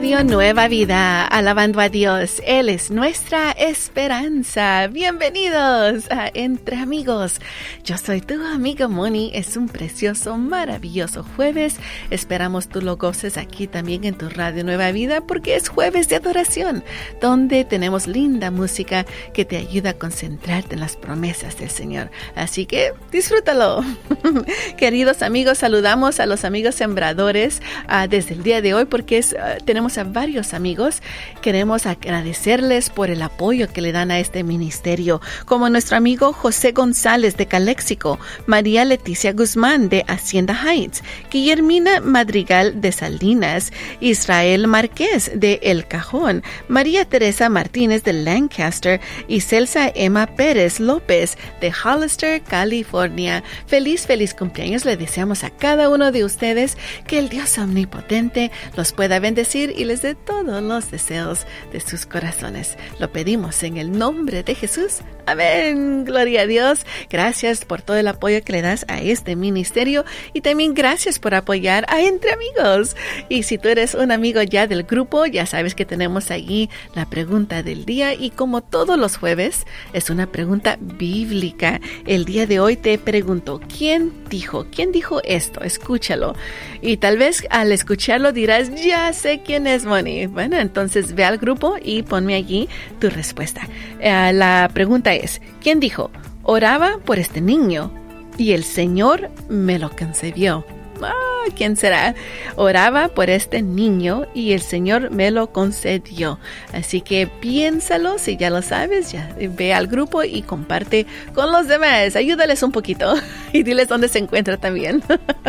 Radio Nueva Vida, alabando a Dios. Él es nuestra esperanza. Bienvenidos a Entre Amigos. Yo soy tu amiga Moni. Es un precioso, maravilloso jueves. Esperamos tú lo goces aquí también en tu Radio Nueva Vida porque es jueves de adoración, donde tenemos linda música que te ayuda a concentrarte en las promesas del Señor. Así que disfrútalo. Queridos amigos, saludamos a los amigos sembradores uh, desde el día de hoy porque uh, tenemos a varios amigos. Queremos agradecerles por el apoyo que le dan a este ministerio, como nuestro amigo José González de Caléxico, María Leticia Guzmán de Hacienda Heights, Guillermina Madrigal de Salinas, Israel Márquez de El Cajón, María Teresa Martínez de Lancaster y Celsa Emma Pérez López de Hollister, California. Feliz, feliz cumpleaños le deseamos a cada uno de ustedes que el Dios omnipotente los pueda bendecir y les dé todos los deseos de sus corazones. Lo pedimos en el nombre de Jesús. Amén. Gloria a Dios. Gracias por todo el apoyo que le das a este ministerio y también gracias por apoyar a Entre Amigos. Y si tú eres un amigo ya del grupo, ya sabes que tenemos allí la pregunta del día y como todos los jueves es una pregunta bíblica. El día de hoy te pregunto, ¿quién dijo? ¿Quién dijo esto? Escúchalo. Y tal vez al escucharlo dirás, ya sé quién es Moni. Bueno, entonces ve al grupo y ponme allí tu respuesta. Uh, la pregunta es, ¿quién dijo? Oraba por este niño y el Señor me lo concebió. Ah, ¿quién será? Oraba por este niño y el Señor me lo concedió. Así que piénsalo, si ya lo sabes, ve al grupo y comparte con los demás. Ayúdales un poquito y diles dónde se encuentra también.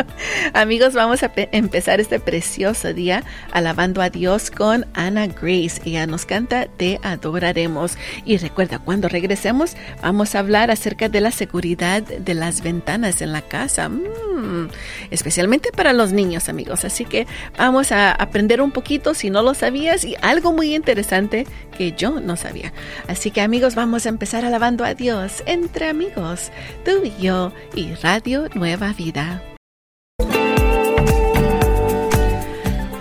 Amigos, vamos a empezar este precioso día alabando a Dios con Ana Grace. Ella nos canta Te adoraremos. Y recuerda, cuando regresemos, vamos a hablar acerca de la seguridad de las ventanas en la casa. Mm, especialmente especialmente para los niños, amigos. Así que vamos a aprender un poquito si no lo sabías y algo muy interesante que yo no sabía. Así que, amigos, vamos a empezar alabando a Dios entre amigos, tú y yo y Radio Nueva Vida.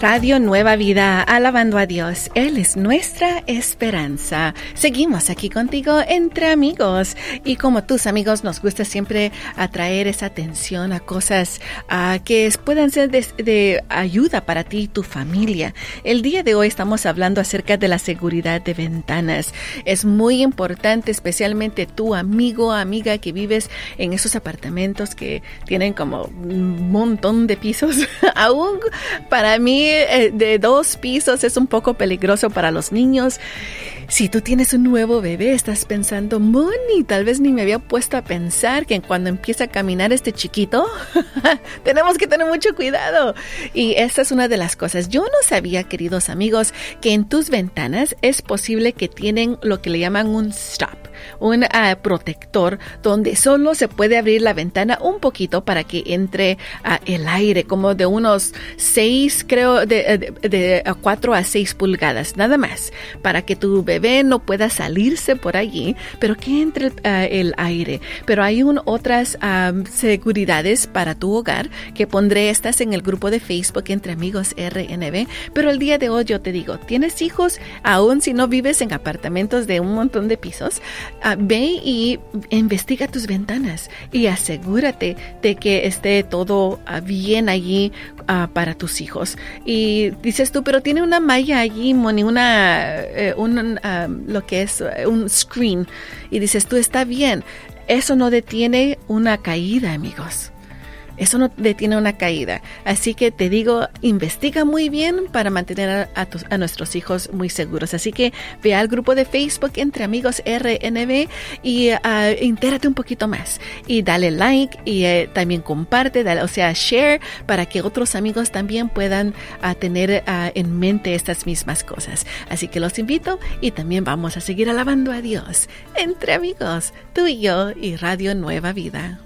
Radio Nueva Vida, alabando a Dios. Él es nuestra esperanza. Seguimos aquí contigo entre amigos. Y como tus amigos, nos gusta siempre atraer esa atención a cosas uh, que puedan ser de, de, ayuda para ti y tu familia. El día de hoy estamos hablando acerca de la seguridad de ventanas. Es muy importante, especialmente tu amigo, amiga que vives en esos apartamentos que tienen como un montón de pisos. Aún para mí eh, de dos pisos es un poco peligroso para los niños. Si tú tienes un nuevo bebé, estás pensando, Moni, tal vez ni me había puesto a pensar que cuando empieza a caminar este chiquito, tenemos que tener mucho cuidado. Y esta es una de las cosas. Yo no sabía, queridos amigos, que en tus ventanas es posible que tienen lo que le llaman un stop un uh, protector donde solo se puede abrir la ventana un poquito para que entre uh, el aire, como de unos 6, creo, de, de, de 4 a 6 pulgadas, nada más, para que tu bebé no pueda salirse por allí, pero que entre el aire. Pero hay un, otras seguridades para tu hogar que pondré estas en el grupo de Facebook entre amigos RNB, pero el día de hoy yo te digo, ¿tienes hijos? Aún si no vives en apartamentos de un montón de pisos, uh, ve y investiga tus ventanas y asegúrate de que esté todo uh, bien allí uh, para tus hijos. Y dices tú, pero tiene una malla allí, Moni, una, eh, un, lo que es un screen. Y dices tú, está bien. Eso no detiene una caída, amigos. Eso no detiene una caída. Así que te digo, investiga muy bien para mantener a, a, nuestros hijos muy seguros. Así que ve al grupo de Facebook Entre Amigos RNB y uh, un poquito más. Y dale like y uh, también comparte, o sea, share para que otros amigos también puedan uh, tener en mente estas mismas cosas. Así que los invito y también vamos a seguir alabando a Dios. Entre amigos, tú y yo y Radio Nueva Vida.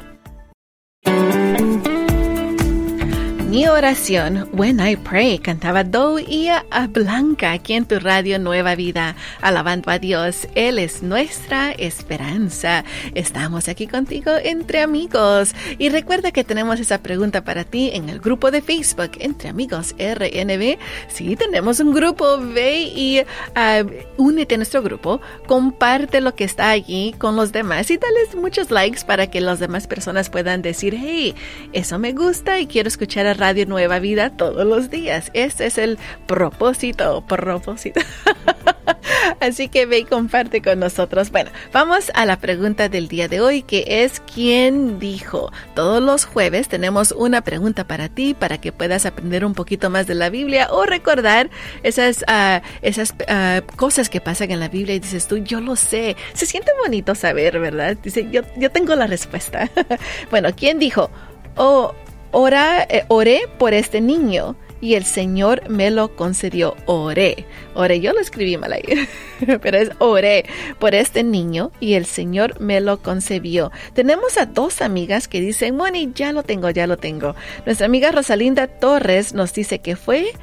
Mi oración, When I Pray, cantaba Do y a Blanca aquí en tu radio Nueva Vida, alabando a Dios. Él es nuestra esperanza. Estamos aquí contigo entre amigos. Y recuerda que tenemos esa pregunta para ti en el grupo de Facebook, Entre Amigos RNB. Sí, tenemos un grupo, ve y uh, únete a nuestro grupo, comparte lo que está allí con los demás y dale muchos likes para que las demás personas puedan decir, hey, eso me gusta y quiero escuchar a Nueva Vida todos los días. Ese es el propósito, propósito. Así que ve y comparte con nosotros. Bueno, vamos a la pregunta del día de hoy, que es ¿quién dijo? Todos los jueves tenemos una pregunta para ti, para que puedas aprender un poquito más de la Biblia o recordar esas, uh, esas uh, cosas que pasan en la Biblia y dices tú, yo lo sé. Se siente bonito saber, ¿verdad? Dice, yo, yo tengo la respuesta. bueno, ¿quién dijo? Oh, Ora, eh, oré por este niño y el Señor me lo concedió. Oré. Oré, yo lo escribí mal ahí, pero es oré por este niño y el Señor me lo concebió. Tenemos a dos amigas que dicen, Moni, ya lo tengo, ya lo tengo. Nuestra amiga Rosalinda Torres nos dice que fue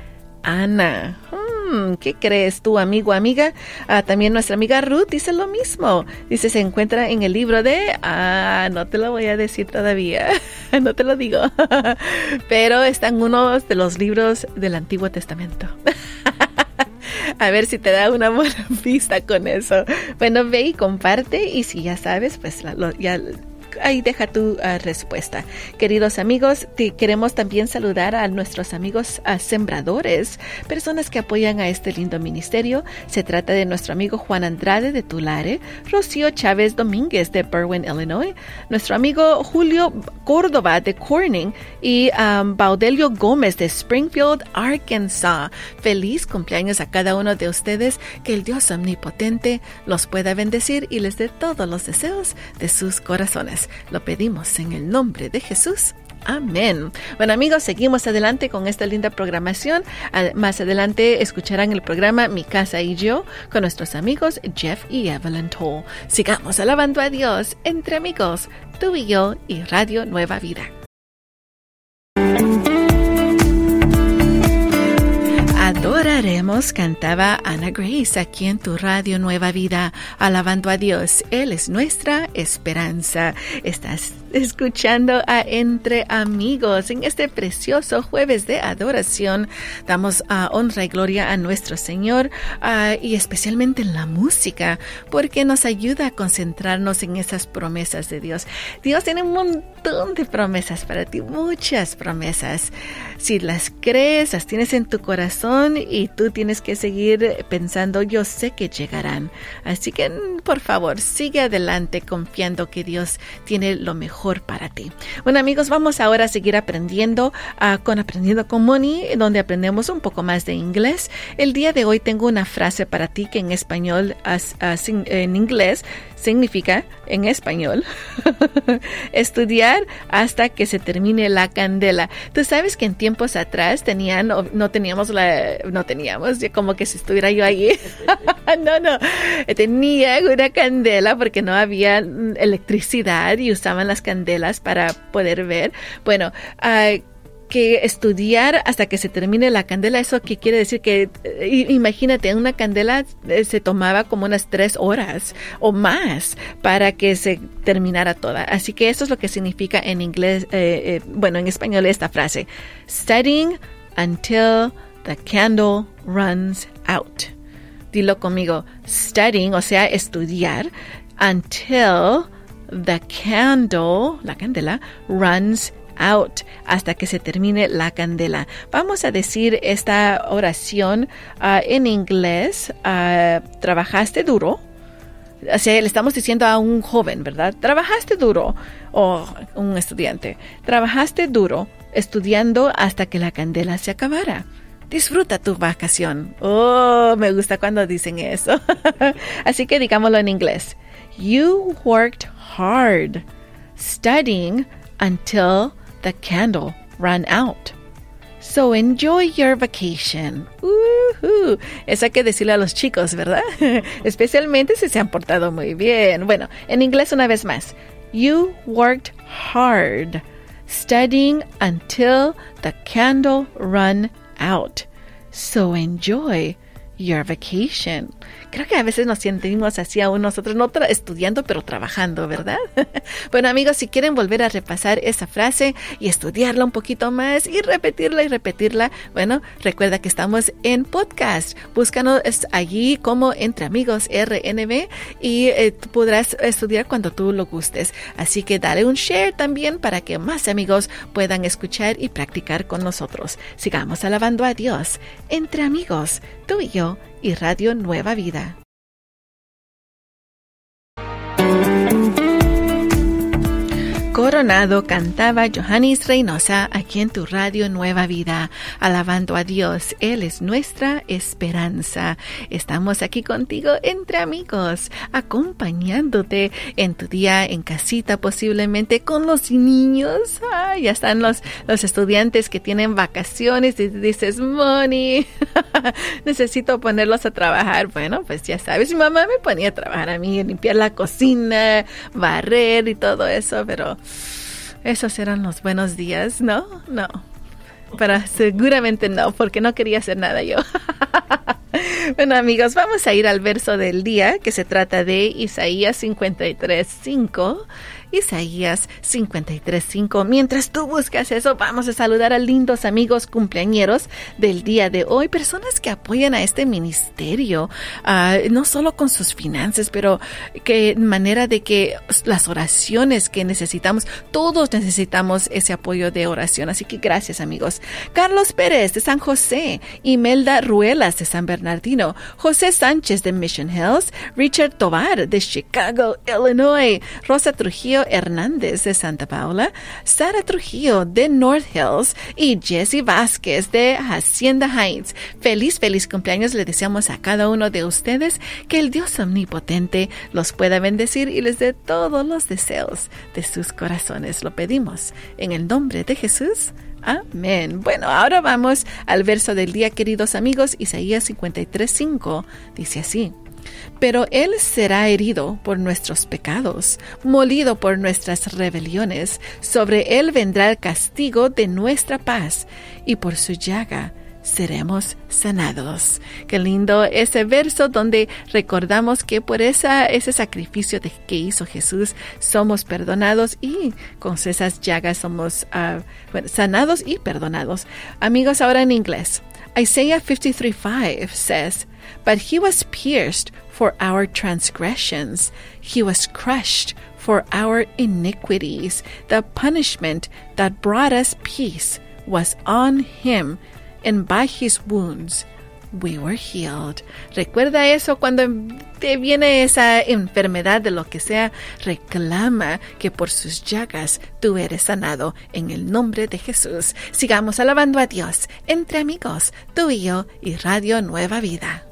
Ana. Hmm, ¿Qué crees tú, amigo, amiga? Ah, también nuestra amiga Ruth dice lo mismo. Dice, se encuentra en el libro de... Ah, no te lo voy a decir todavía. no te lo digo. Pero está en uno de los libros del Antiguo Testamento. A ver si te da una buena pista con eso. Bueno, ve y comparte y si ya sabes, pues ya ahí deja tu ah, respuesta. Queridos amigos, te queremos también saludar a nuestros amigos sembradores, personas que apoyan a este lindo ministerio. Se trata de nuestro amigo Juan Andrade de Tulare, Rocío Chávez Domínguez de Berwyn, Illinois, nuestro amigo Julio Córdoba de Corning y um, Baudelio Gómez de Springfield, Arkansas. Feliz cumpleaños a cada uno de ustedes. Que el Dios omnipotente los pueda bendecir y les dé todos los deseos de sus corazones. Lo pedimos en el nombre de Jesús. Amén. Bueno amigos, seguimos adelante con esta linda programación. Más adelante escucharán el programa Mi casa y yo con nuestros amigos Jeff y Evelyn Toll. Sigamos alabando a Dios entre amigos, tú y yo y Radio Nueva Vida. Cantaba Ana Grace aquí en tu radio Nueva Vida, alabando a Dios. Él es nuestra esperanza. Estás escuchando a Entre Amigos en este precioso jueves de adoración. Damos a honra y gloria a nuestro Señor y especialmente en la música porque nos ayuda a concentrarnos en esas promesas de Dios. Dios tiene un montón de promesas para ti, muchas promesas. Si las crees, las tienes en tu corazón y tú tienes que seguir pensando, yo sé que llegarán. Así que, por favor, sigue adelante confiando que Dios tiene lo mejor para ti. Bueno amigos, vamos ahora a seguir aprendiendo uh, con Aprendiendo con Moni, donde aprendemos un poco más de inglés. El día de hoy tengo una frase para ti que en español, en inglés, significa en español estudiar hasta que se termine la candela. Tú sabes que en tiempos atrás tenían, no, teníamos la, no teníamos, como que si estuviera yo ahí. no, no, tenía una candela porque no había electricidad y usaban las candelas para poder ver. Bueno, uh, que estudiar hasta que se termine la candela. Eso que quiere decir que, eh, imagínate, una candela eh, se tomaba como unas tres horas o más para que se terminara toda. Así que eso es lo que significa en inglés, eh, bueno, en español esta frase. Studying until the candle runs out. Dilo conmigo. Studying, o sea, estudiar until the candle, la candela, runs out hasta que se termine la candela. Vamos a decir esta oración uh, en inglés. Uh, ¿Trabajaste duro? O le estamos diciendo a un joven, ¿verdad? Trabajaste duro. O un estudiante. Trabajaste duro estudiando hasta que la candela se acabara. Disfruta tu vacación. Oh, me gusta cuando dicen eso. Así que digámoslo en inglés. You worked hard studying until the candle ran out. So enjoy your vacation. Eso hay que decirle a los chicos, ¿verdad? Especialmente si se han portado muy bien. Bueno, en inglés una vez más. You worked hard studying until the candle run out. So enjoy your vacation. Creo que a veces nos sentimos así aún nosotros, no estudiando, pero trabajando, ¿verdad? bueno, amigos, si quieren volver a repasar esa frase y estudiarla un poquito más y repetirla y repetirla, bueno, recuerda que estamos en podcast. Búscanos allí como Entre Amigos RNB y eh, podrás estudiar cuando tú lo gustes. Así que dale un share también para que más amigos puedan escuchar y practicar con nosotros. Sigamos alabando a Dios. Entre amigos, tú y yo y Radio Nueva Vida. Coronado cantaba Johannes Reynosa aquí en tu radio Nueva Vida, alabando a Dios. Él es nuestra esperanza. Estamos aquí contigo entre amigos, acompañándote en tu día en casita, posiblemente con los niños. ya están los, los estudiantes que tienen vacaciones y dices, Moni, necesito ponerlos a trabajar. Bueno, pues ya sabes, mi mamá me ponía a trabajar a mí, limpiar la cocina, barrer y todo eso, pero esos eran los buenos días, ¿no? No. Pero seguramente no, porque no quería hacer nada yo. bueno, amigos, vamos a ir al verso del día que se trata de Isaías 53, 5 Isaías 53.5. Mientras tú buscas eso, vamos a saludar a lindos amigos cumpleañeros del día de hoy, personas que apoyan a este ministerio, ah, no solo con sus finanzas, pero que manera de que las oraciones que necesitamos, todos necesitamos ese apoyo de oración. Así que gracias amigos. Carlos Pérez de San José, Imelda Ruelas de San José Sánchez de Mission Hills, Richard Tovar de Chicago, Illinois, Rosa Trujillo Hernández de Santa Paula, Sara Trujillo de North Hills y Jesse Vázquez de Hacienda Heights. Feliz, feliz cumpleaños le deseamos a cada uno de ustedes que el Dios omnipotente los pueda bendecir y les dé todos los deseos de sus corazones. Lo pedimos en el nombre de Jesús. Amén. Bueno, ahora vamos al verso del día, queridos amigos. Isaías 53.5 dice así pero Él será herido por nuestros pecados, molido por nuestras rebeliones, sobre Él vendrá el castigo de nuestra paz, y por su llaga seremos sanados. Qué lindo ese verso donde recordamos que por esa, ese sacrificio de que hizo Jesús somos perdonados y con esas llagas somos bueno, sanados y perdonados. Amigos, ahora en inglés. Isaiah 53:5 says, But he was pierced for our transgressions, he was crushed for our iniquities. The punishment that brought us peace was on him, and by his wounds we were healed. Recuerda eso cuando te viene esa enfermedad de lo que sea, reclama que por sus llagas tú eres sanado en el nombre de Jesús. Sigamos alabando a Dios entre amigos, tú y yo y Radio Nueva Vida.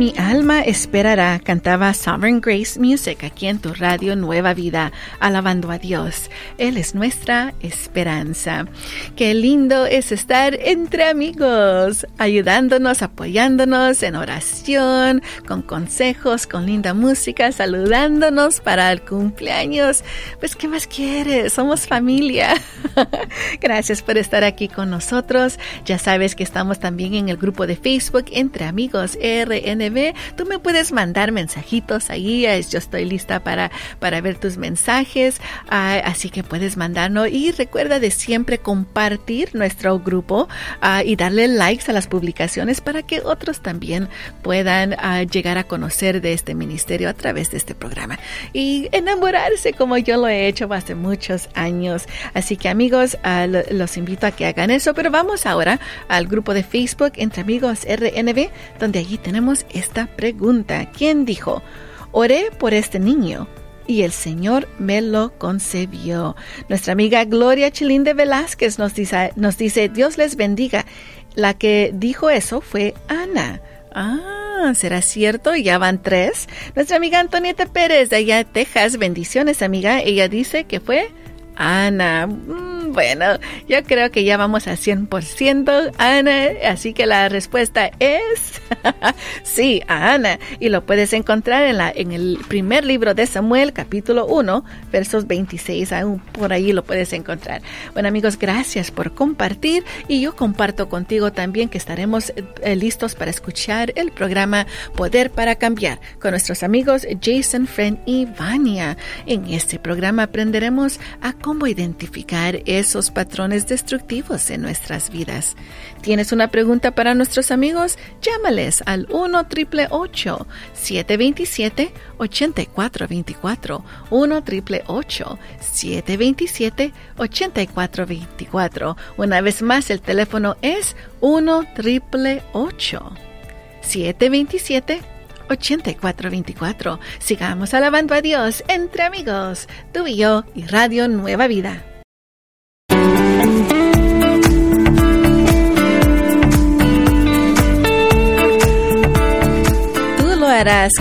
Mi alma esperará, cantaba Sovereign Grace Music aquí en tu radio Nueva Vida, alabando a Dios. Él es nuestra esperanza. Qué lindo es estar entre amigos, ayudándonos, apoyándonos en oración, con consejos, con linda música, saludándonos para el cumpleaños. Pues, ¿qué más quieres? Somos familia. Gracias por estar aquí con nosotros. Ya sabes que estamos también en el grupo de Facebook Entre Amigos Tú me puedes mandar mensajitos ahí. Yo estoy lista para, para ver tus mensajes. Ah, así que puedes mandarnos. Y recuerda de siempre compartir nuestro grupo ah, y darle likes a las publicaciones para que otros también puedan ah, llegar a conocer de este ministerio a través de este programa. Y enamorarse como yo lo he hecho hace muchos años. Así que amigos, los invito a que hagan eso. Pero vamos ahora al grupo de Facebook Entre Amigos RNB, donde allí tenemos esta pregunta. ¿Quién dijo? Oré por este niño y el Señor me lo concebió. Nuestra amiga Gloria Chilinde Velázquez nos dice, nos dice, Dios les bendiga. La que dijo eso fue Ana. Ah, ¿será cierto? Ya van tres. Nuestra amiga Antonieta Pérez de allá de Texas. Bendiciones, amiga. Ella dice que fue Ana. Mm, Bueno, yo creo que ya vamos a 100%, Ana, así que la respuesta es sí, a Ana. Y lo puedes encontrar en, la, en el primer libro de Samuel, capítulo 1, versos 26, aún por ahí lo puedes encontrar. Bueno amigos, gracias por compartir y yo comparto contigo también que estaremos eh, listos para escuchar el programa Poder para Cambiar con nuestros amigos Jason, Friend y Vania. En este programa aprenderemos a cómo identificar esos patrones destructivos en nuestras vidas. ¿Tienes una pregunta para nuestros amigos? Llámales al 1 727 8424 1 727 8424 Una vez más, el teléfono es 1 727 8424. Sigamos alabando a Dios entre amigos, tú y yo y Radio Nueva Vida.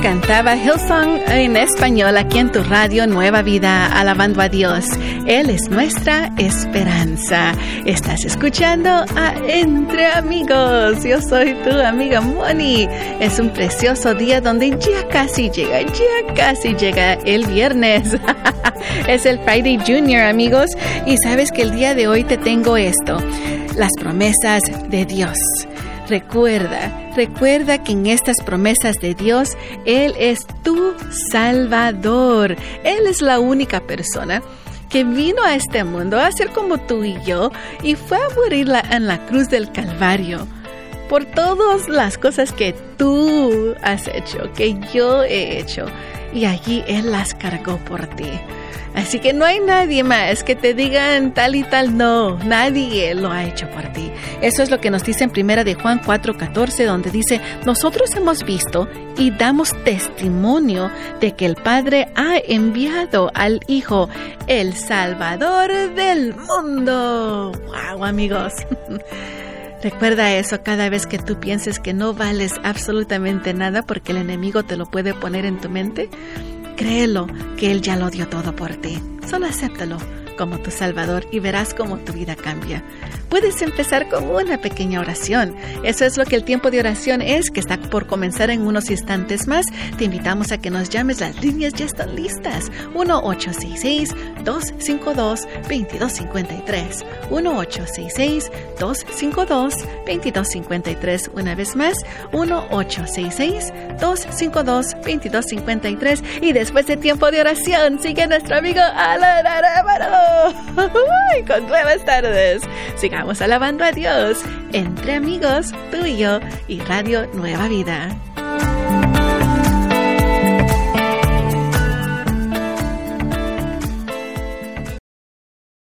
Cantaba Hillsong en español aquí en tu radio Nueva Vida, alabando a Dios. Él es nuestra esperanza. Estás escuchando a Entre Amigos. Yo soy tu amiga Moni. Es un precioso día donde ya casi llega, ya casi llega el viernes. es el Friday Junior, amigos. Y sabes que el día de hoy te tengo esto, las promesas de Dios. Recuerda, recuerda que en estas promesas de Dios, Él es tu Salvador. Él es la única persona que vino a este mundo a ser como tú y yo y fue a morir en la cruz del Calvario por todas las cosas que tú has hecho, que yo he hecho. Y allí Él las cargó por ti. Así que no hay nadie más que te digan tal y tal, no, nadie lo ha hecho por ti. Eso es lo que nos dice en primera de Juan 4:14, donde dice, nosotros hemos visto y damos testimonio de que el Padre ha enviado al Hijo, el Salvador del mundo. ¡Wow, amigos! Recuerda eso cada vez que tú pienses que no vales absolutamente nada porque el enemigo te lo puede poner en tu mente. Créelo que Él ya lo dio todo por ti. Solo acéptalo como tu Salvador y verás cómo tu vida cambia. Puedes empezar con una pequeña oración. Eso es lo que el tiempo de oración es, que está por comenzar en unos instantes más. Te invitamos a que nos llames, las líneas ya están listas. 1-866-252-2253. 1-866-252-2253. Una vez más, 1-866-252-2253. Y después de tiempo de oración, sigue nuestro amigo Alan Arevalo con nuevas tardes. Sigamos alabando a Dios entre amigos, tú y yo y Radio Nueva Vida.